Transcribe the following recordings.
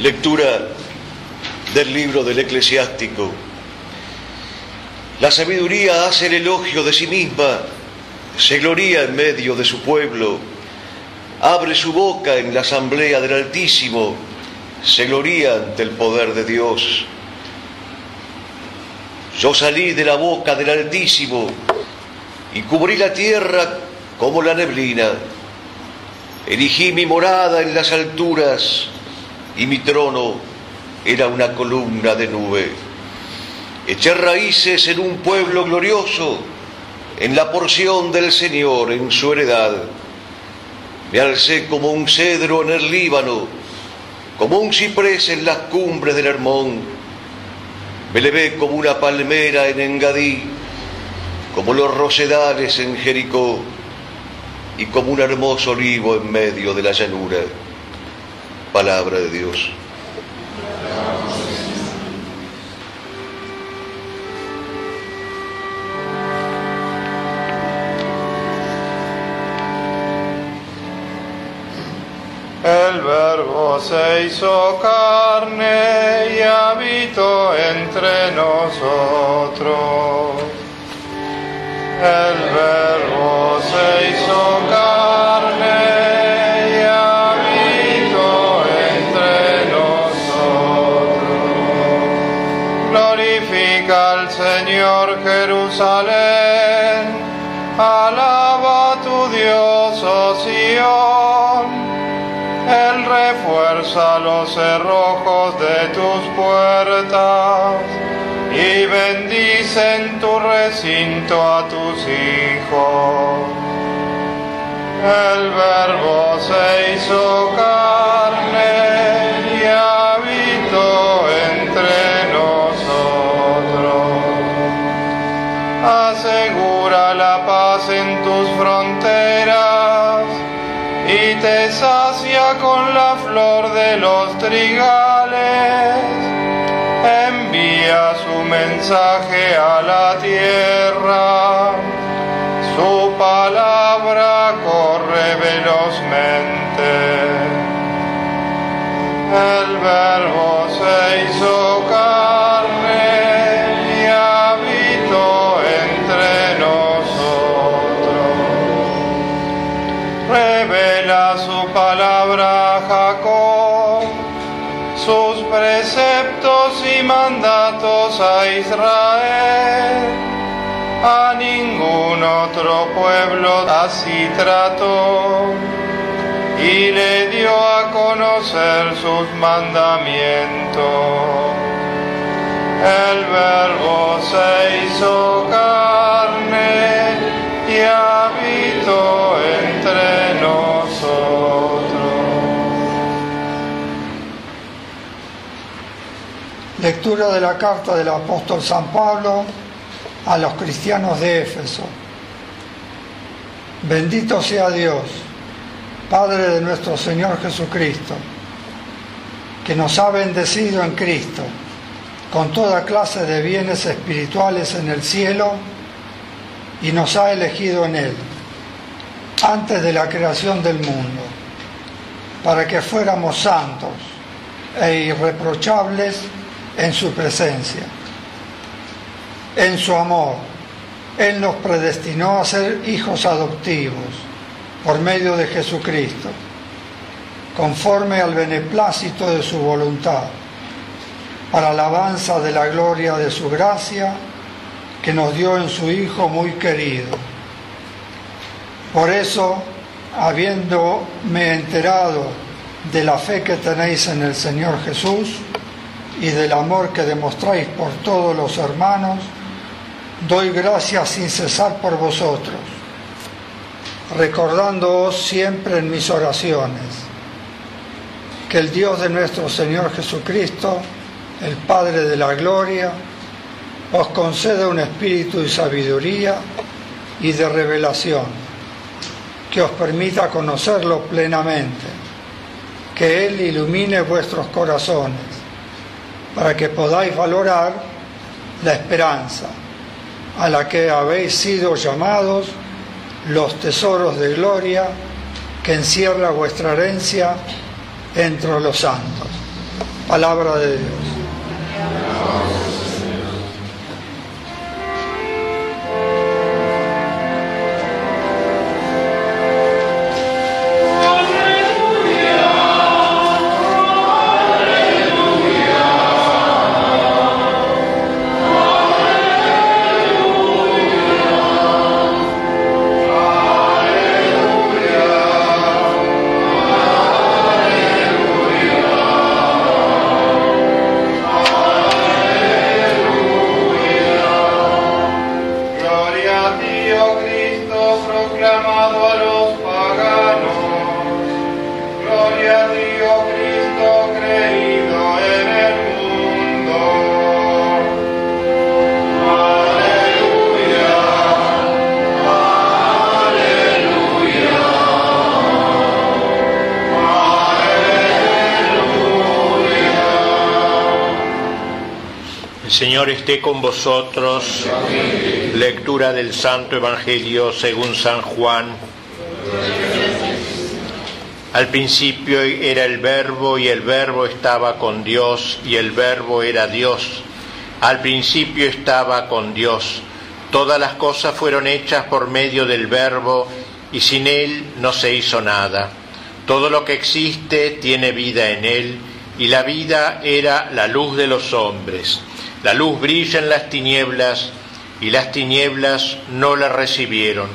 Lectura del libro del eclesiástico. La sabiduría hace el elogio de sí misma, se gloría en medio de su pueblo, abre su boca en la asamblea del Altísimo, se gloría ante el poder de Dios. Yo salí de la boca del Altísimo y cubrí la tierra como la neblina. Erigí mi morada en las alturas y mi trono era una columna de nube. Eché raíces en un pueblo glorioso, en la porción del Señor, en su heredad. Me alcé como un cedro en el Líbano, como un ciprés en las cumbres del Hermón. Me levé como una palmera en Engadí, como los rosedales en Jericó y como un hermoso olivo en medio de la llanura. Palabra de Dios. El verbo se hizo carne y habitó entre nosotros. El El verbo se hizo carne y habitó entre nosotros. Asegura la paz en tus fronteras y te sacia con la flor de los trigales. Envía su mensaje a la tierra, El verbo se hizo carne y habitó entre nosotros. Revela su palabra a Jacob, sus preceptos y mandatos a Israel. A ningún otro pueblo así trató y le dio a conocer sus mandamientos. El verbo se hizo carne y habitó entre nosotros. Lectura de la carta del apóstol San Pablo a los cristianos de Éfeso. Bendito sea Dios, Padre de nuestro Señor Jesucristo, que nos ha bendecido en Cristo con toda clase de bienes espirituales en el cielo y nos ha elegido en Él antes de la creación del mundo, para que fuéramos santos e irreprochables en su presencia. En su amor, Él nos predestinó a ser hijos adoptivos por medio de Jesucristo, conforme al beneplácito de su voluntad, para alabanza de la gloria de su gracia que nos dio en su Hijo muy querido. Por eso, habiéndome enterado de la fe que tenéis en el Señor Jesús y del amor que demostráis por todos los hermanos, doy gracias sin cesar por vosotros, recordándoos siempre en mis oraciones que el Dios de nuestro Señor Jesucristo, el Padre de la Gloria, os conceda un espíritu de sabiduría y de revelación que os permita conocerlo plenamente, que Él ilumine vuestros corazones para que podáis valorar la esperanza a la que habéis sido llamados, los tesoros de gloria que encierra vuestra herencia entre los santos. Palabra de Dios. Esté con vosotros. Lectura del Santo Evangelio según San Juan. Al principio era el verbo y el verbo estaba con Dios y el verbo era Dios. Al principio estaba con Dios. Todas las cosas fueron hechas por medio del verbo y sin él no se hizo nada. Todo lo que existe tiene vida en él y la vida era la luz de los hombres. La luz brilla en las tinieblas y las tinieblas no la recibieron.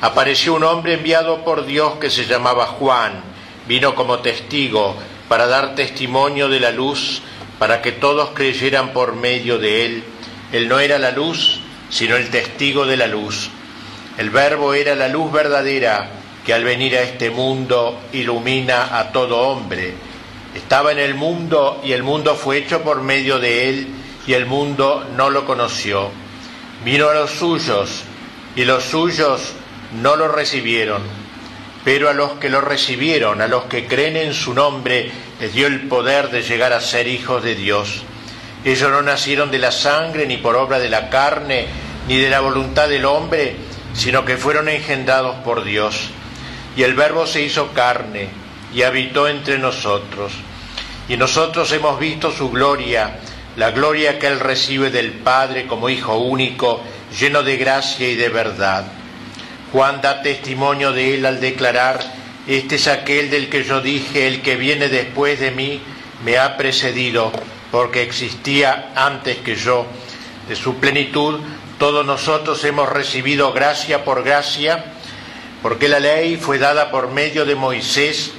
Apareció un hombre enviado por Dios que se llamaba Juan. Vino como testigo para dar testimonio de la luz, para que todos creyeran por medio de él. Él no era la luz, sino el testigo de la luz. El verbo era la luz verdadera que al venir a este mundo ilumina a todo hombre. Estaba en el mundo y el mundo fue hecho por medio de él y el mundo no lo conoció. Vino a los suyos y los suyos no lo recibieron, pero a los que lo recibieron, a los que creen en su nombre, les dio el poder de llegar a ser hijos de Dios. Ellos no nacieron de la sangre, ni por obra de la carne, ni de la voluntad del hombre, sino que fueron engendrados por Dios. Y el Verbo se hizo carne y habitó entre nosotros. Y nosotros hemos visto su gloria, la gloria que Él recibe del Padre como Hijo único, lleno de gracia y de verdad. Juan da testimonio de Él al declarar, este es aquel del que yo dije, el que viene después de mí, me ha precedido, porque existía antes que yo. De su plenitud, todos nosotros hemos recibido gracia por gracia, porque la ley fue dada por medio de Moisés,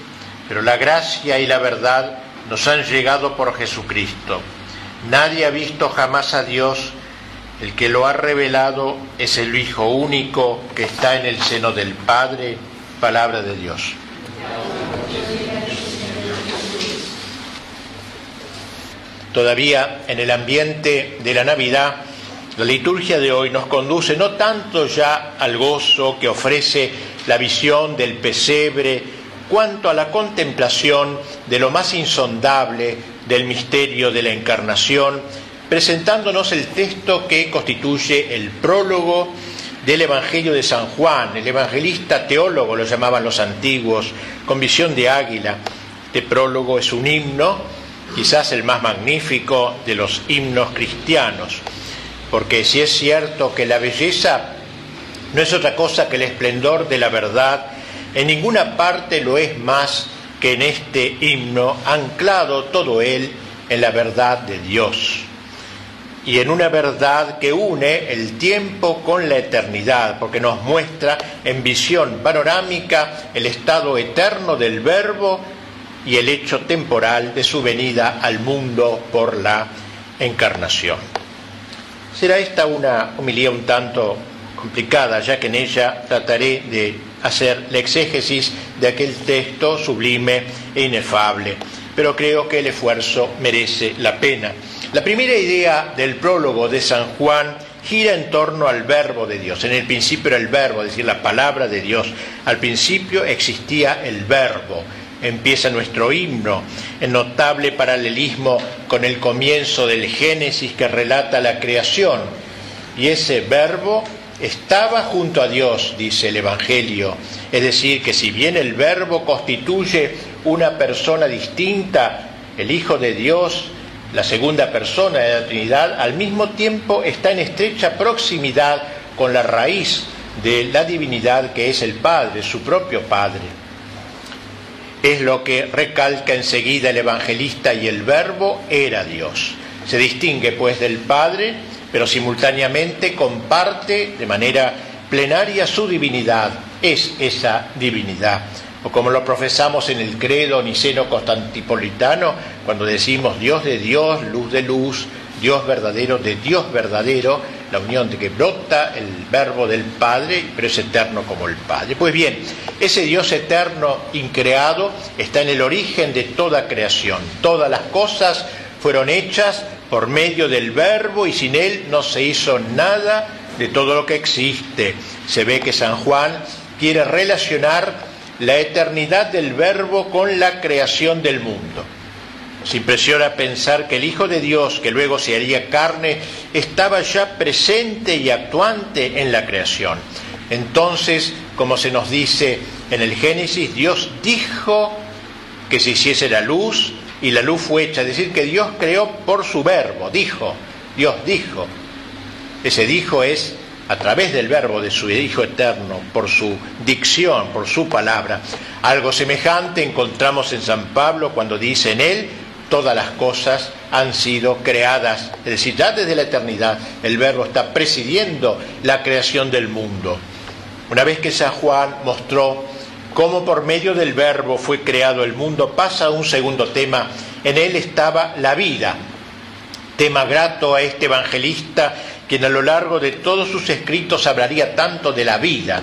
pero la gracia y la verdad nos han llegado por Jesucristo. Nadie ha visto jamás a Dios, el que lo ha revelado es el Hijo único que está en el seno del Padre, palabra de Dios. Todavía en el ambiente de la Navidad, la liturgia de hoy nos conduce no tanto ya al gozo que ofrece la visión del pesebre, cuanto a la contemplación de lo más insondable del misterio de la encarnación, presentándonos el texto que constituye el prólogo del Evangelio de San Juan. El evangelista teólogo lo llamaban los antiguos, con visión de águila. Este prólogo es un himno, quizás el más magnífico de los himnos cristianos, porque si es cierto que la belleza no es otra cosa que el esplendor de la verdad, en ninguna parte lo es más que en este himno, anclado todo él en la verdad de Dios y en una verdad que une el tiempo con la eternidad, porque nos muestra en visión panorámica el estado eterno del verbo y el hecho temporal de su venida al mundo por la encarnación. Será esta una homilía un tanto complicada, ya que en ella trataré de hacer la exégesis de aquel texto sublime e inefable, pero creo que el esfuerzo merece la pena. La primera idea del prólogo de San Juan gira en torno al verbo de Dios. En el principio era el verbo, es decir, la palabra de Dios. Al principio existía el verbo. Empieza nuestro himno, en notable paralelismo con el comienzo del Génesis que relata la creación. Y ese verbo estaba junto a Dios, dice el Evangelio. Es decir, que si bien el verbo constituye una persona distinta, el Hijo de Dios, la segunda persona de la Trinidad, al mismo tiempo está en estrecha proximidad con la raíz de la divinidad que es el Padre, su propio Padre. Es lo que recalca enseguida el evangelista y el verbo era Dios. Se distingue pues del Padre, pero simultáneamente comparte de manera plenaria su divinidad, es esa divinidad. O como lo profesamos en el credo niceno constantipolitano, cuando decimos Dios de Dios, luz de luz, Dios verdadero de Dios verdadero, la unión de que brota el verbo del Padre, pero es eterno como el Padre. Pues bien, ese Dios eterno, increado, está en el origen de toda creación. Todas las cosas fueron hechas por medio del verbo y sin él no se hizo nada de todo lo que existe. Se ve que San Juan quiere relacionar la eternidad del verbo con la creación del mundo. Se impresiona pensar que el Hijo de Dios, que luego se haría carne, estaba ya presente y actuante en la creación. Entonces, como se nos dice en el Génesis, Dios dijo que se hiciese la luz y la luz fue hecha. Es decir, que Dios creó por su verbo, dijo, Dios dijo. Ese dijo es a través del verbo de su Hijo Eterno, por su dicción, por su palabra. Algo semejante encontramos en San Pablo cuando dice en él, todas las cosas han sido creadas. Es decir, ya desde la eternidad el verbo está presidiendo la creación del mundo. Una vez que San Juan mostró cómo por medio del verbo fue creado el mundo, pasa a un segundo tema. En él estaba la vida, tema grato a este evangelista quien a lo largo de todos sus escritos hablaría tanto de la vida,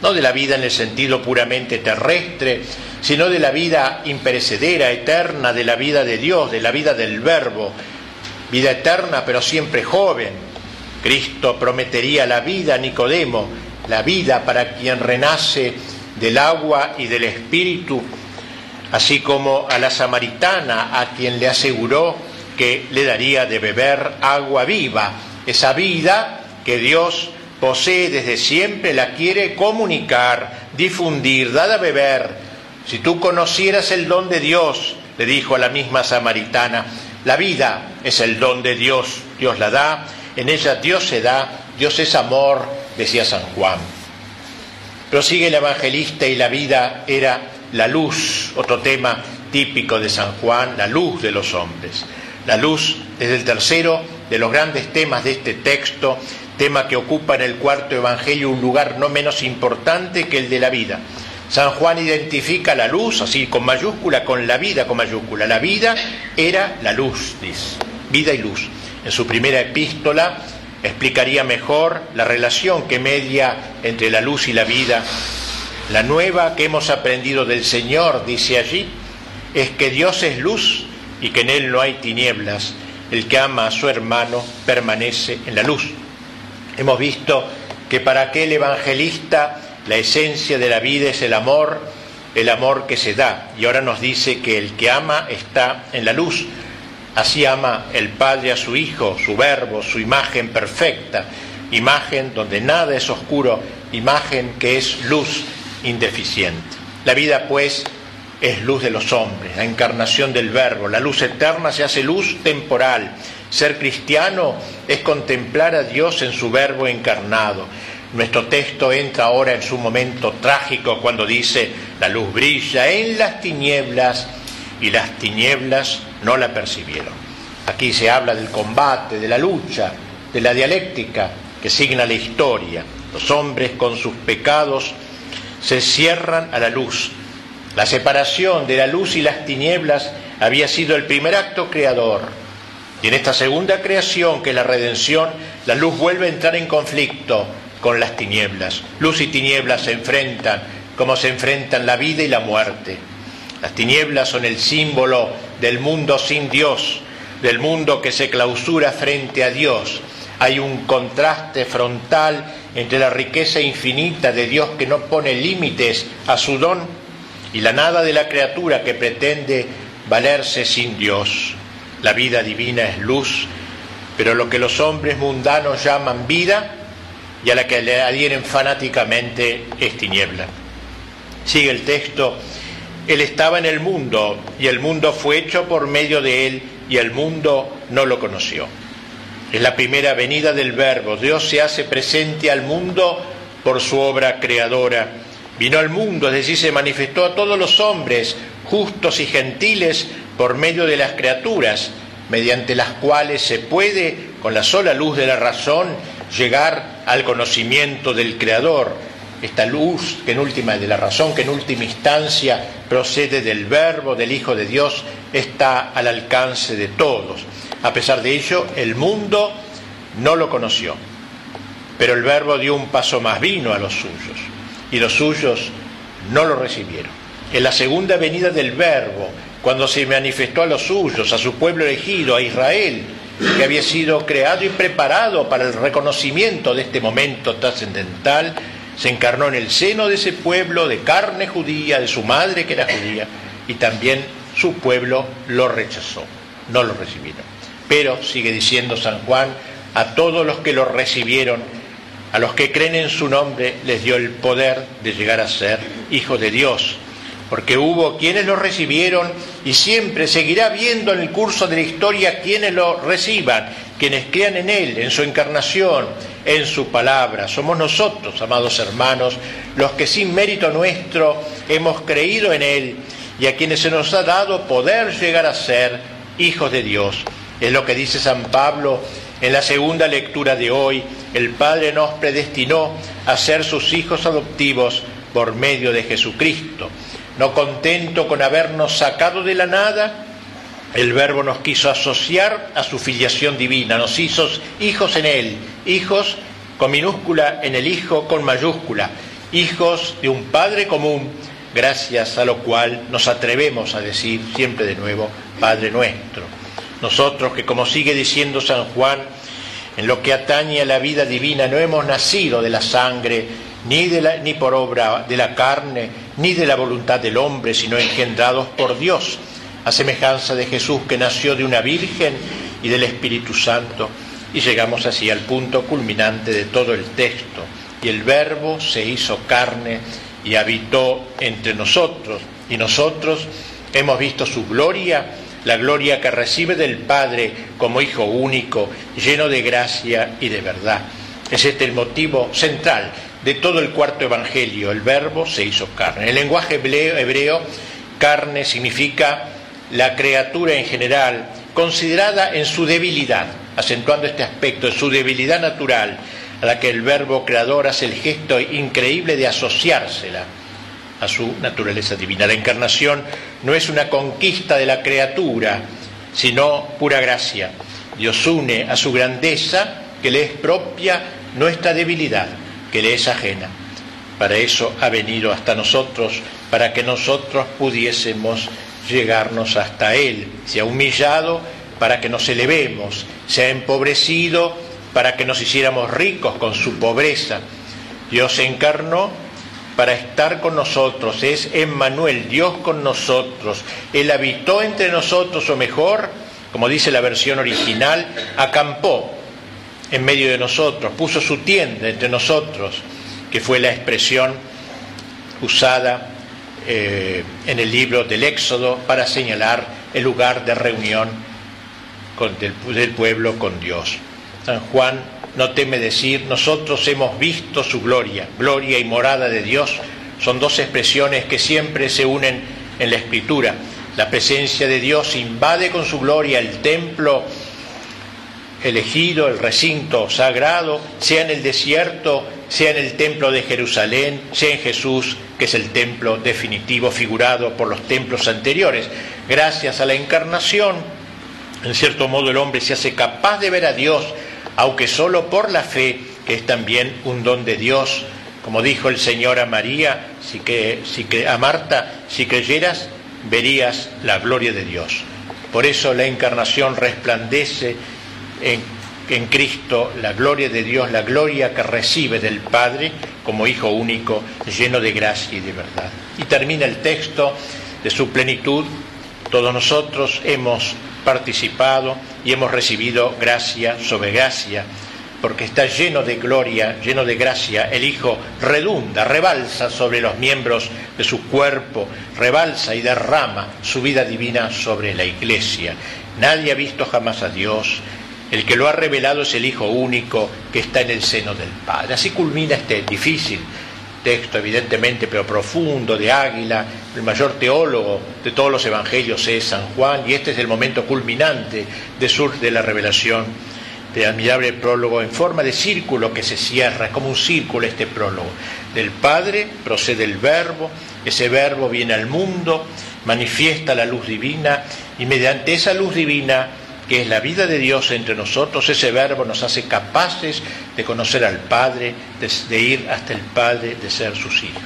no de la vida en el sentido puramente terrestre, sino de la vida imperecedera, eterna, de la vida de Dios, de la vida del Verbo, vida eterna pero siempre joven. Cristo prometería la vida a Nicodemo, la vida para quien renace del agua y del espíritu, así como a la samaritana a quien le aseguró que le daría de beber agua viva, esa vida que Dios posee desde siempre, la quiere comunicar, difundir, dar a beber. Si tú conocieras el don de Dios, le dijo a la misma samaritana, la vida es el don de Dios, Dios la da, en ella Dios se da, Dios es amor, decía San Juan. Prosigue el evangelista y la vida era la luz, otro tema típico de San Juan, la luz de los hombres. La luz es el tercero de los grandes temas de este texto, tema que ocupa en el cuarto Evangelio un lugar no menos importante que el de la vida. San Juan identifica la luz, así con mayúscula, con la vida con mayúscula. La vida era la luz, dice, vida y luz. En su primera epístola explicaría mejor la relación que media entre la luz y la vida. La nueva que hemos aprendido del Señor, dice allí, es que Dios es luz y que en Él no hay tinieblas. El que ama a su hermano permanece en la luz. Hemos visto que para aquel evangelista la esencia de la vida es el amor, el amor que se da. Y ahora nos dice que el que ama está en la luz. Así ama el Padre a su Hijo, su verbo, su imagen perfecta, imagen donde nada es oscuro, imagen que es luz indeficiente. La vida, pues, es luz de los hombres, la encarnación del verbo. La luz eterna se hace luz temporal. Ser cristiano es contemplar a Dios en su verbo encarnado. Nuestro texto entra ahora en su momento trágico cuando dice, la luz brilla en las tinieblas y las tinieblas no la percibieron. Aquí se habla del combate, de la lucha, de la dialéctica que signa la historia. Los hombres con sus pecados se cierran a la luz. La separación de la luz y las tinieblas había sido el primer acto creador. Y en esta segunda creación, que es la redención, la luz vuelve a entrar en conflicto con las tinieblas. Luz y tinieblas se enfrentan como se enfrentan la vida y la muerte. Las tinieblas son el símbolo del mundo sin Dios, del mundo que se clausura frente a Dios. Hay un contraste frontal entre la riqueza infinita de Dios que no pone límites a su don y la nada de la criatura que pretende valerse sin Dios. La vida divina es luz, pero lo que los hombres mundanos llaman vida y a la que le adhieren fanáticamente es tiniebla. Sigue el texto Él estaba en el mundo y el mundo fue hecho por medio de Él y el mundo no lo conoció. Es la primera venida del Verbo. Dios se hace presente al mundo por su obra creadora. Vino al mundo, es decir, se manifestó a todos los hombres, justos y gentiles, por medio de las criaturas, mediante las cuales se puede, con la sola luz de la razón, llegar al conocimiento del Creador. Esta luz que en última de la razón, que en última instancia procede del Verbo, del Hijo de Dios, está al alcance de todos. A pesar de ello, el mundo no lo conoció. Pero el Verbo dio un paso más, vino a los suyos, y los suyos no lo recibieron. En la segunda venida del Verbo, cuando se manifestó a los suyos, a su pueblo elegido, a Israel, que había sido creado y preparado para el reconocimiento de este momento trascendental, se encarnó en el seno de ese pueblo de carne judía, de su madre que era judía, y también su pueblo lo rechazó, no lo recibieron. Pero, sigue diciendo San Juan, a todos los que lo recibieron, a los que creen en su nombre, les dio el poder de llegar a ser hijos de Dios. Porque hubo quienes lo recibieron y siempre seguirá viendo en el curso de la historia quienes lo reciban, quienes crean en Él, en su encarnación, en su palabra. Somos nosotros, amados hermanos, los que sin mérito nuestro hemos creído en Él y a quienes se nos ha dado poder llegar a ser hijos de Dios. Es lo que dice San Pablo en la segunda lectura de hoy. El Padre nos predestinó a ser sus hijos adoptivos por medio de Jesucristo. No contento con habernos sacado de la nada, el Verbo nos quiso asociar a su filiación divina, nos hizo hijos en Él, hijos con minúscula en el Hijo con mayúscula, hijos de un Padre común, gracias a lo cual nos atrevemos a decir siempre de nuevo, Padre nuestro. Nosotros que, como sigue diciendo San Juan, en lo que atañe a la vida divina no hemos nacido de la sangre, ni, de la, ni por obra de la carne, ni de la voluntad del hombre, sino engendrados por Dios, a semejanza de Jesús que nació de una virgen y del Espíritu Santo. Y llegamos así al punto culminante de todo el texto. Y el Verbo se hizo carne y habitó entre nosotros. Y nosotros hemos visto su gloria la gloria que recibe del Padre como Hijo único, lleno de gracia y de verdad. Es este el motivo central de todo el cuarto Evangelio. El verbo se hizo carne. En el lenguaje hebreo, carne significa la criatura en general, considerada en su debilidad, acentuando este aspecto, en su debilidad natural, a la que el verbo creador hace el gesto increíble de asociársela a su naturaleza divina. La encarnación no es una conquista de la criatura, sino pura gracia. Dios une a su grandeza, que le es propia, nuestra debilidad, que le es ajena. Para eso ha venido hasta nosotros, para que nosotros pudiésemos llegarnos hasta Él. Se ha humillado para que nos elevemos, se ha empobrecido para que nos hiciéramos ricos con su pobreza. Dios se encarnó para estar con nosotros, es Emmanuel, Dios con nosotros. Él habitó entre nosotros, o mejor, como dice la versión original, acampó en medio de nosotros, puso su tienda entre nosotros, que fue la expresión usada eh, en el libro del Éxodo para señalar el lugar de reunión del pueblo con Dios. San Juan no teme decir, nosotros hemos visto su gloria, gloria y morada de Dios, son dos expresiones que siempre se unen en la escritura. La presencia de Dios invade con su gloria el templo elegido, el recinto sagrado, sea en el desierto, sea en el templo de Jerusalén, sea en Jesús, que es el templo definitivo figurado por los templos anteriores. Gracias a la encarnación, en cierto modo el hombre se hace capaz de ver a Dios aunque solo por la fe, que es también un don de Dios, como dijo el Señor a María, si que, que, a Marta, si creyeras, verías la gloria de Dios. Por eso la encarnación resplandece en, Cristo la gloria de Dios, la gloria que recibe del Padre como Hijo único, lleno de gracia y de verdad. Y termina el texto de su plenitud. Todos nosotros hemos participado y hemos recibido gracia sobre gracia. porque está lleno de gloria, lleno de gracia, el Hijo redunda, rebalsa sobre los miembros de su cuerpo, rebalsa y derrama su vida divina sobre la iglesia. Nadie ha visto jamás a Dios, el que lo ha revelado es el Hijo único que está en el seno del Padre. Así culmina este difícil texto, evidentemente, pero profundo, de Águila. El mayor teólogo de todos los evangelios es San Juan, y este es el momento culminante de, sur, de la revelación de admirable prólogo en forma de círculo que se cierra, como un círculo este prólogo. Del Padre procede el Verbo, ese Verbo viene al mundo, manifiesta la luz divina y mediante esa luz divina, que es la vida de Dios entre nosotros, ese Verbo nos hace capaces de conocer al Padre, de, ir hasta el Padre, de ser sus hijos.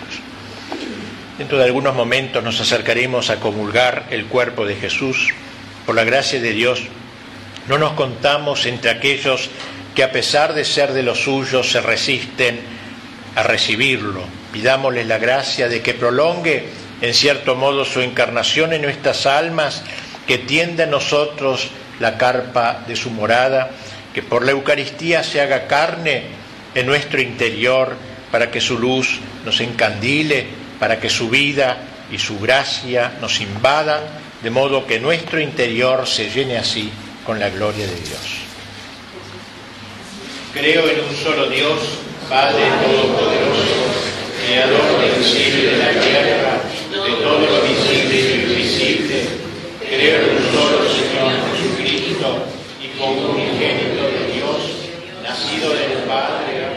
Dentro de algunos momentos nos acercaremos a comulgar el cuerpo de Jesús. Por la gracia de Dios, no nos contamos entre aquellos que a pesar de ser de los suyos se resisten a recibirlo. Pidámosle la gracia de que prolongue en cierto modo su encarnación en nuestras almas, que tienda a nosotros la carpa de su morada, que por la Eucaristía se haga carne en nuestro interior para que su luz nos encandile, para que su vida y su gracia nos invadan, de modo que nuestro interior se llene así con la gloria de Dios. Creo en un solo Dios, Padre Todopoderoso, Creador del cielo y de la tierra, de todo lo visible y lo invisible. Creo en un solo Señor Hijo unigénito de Dios, nacido del Padre,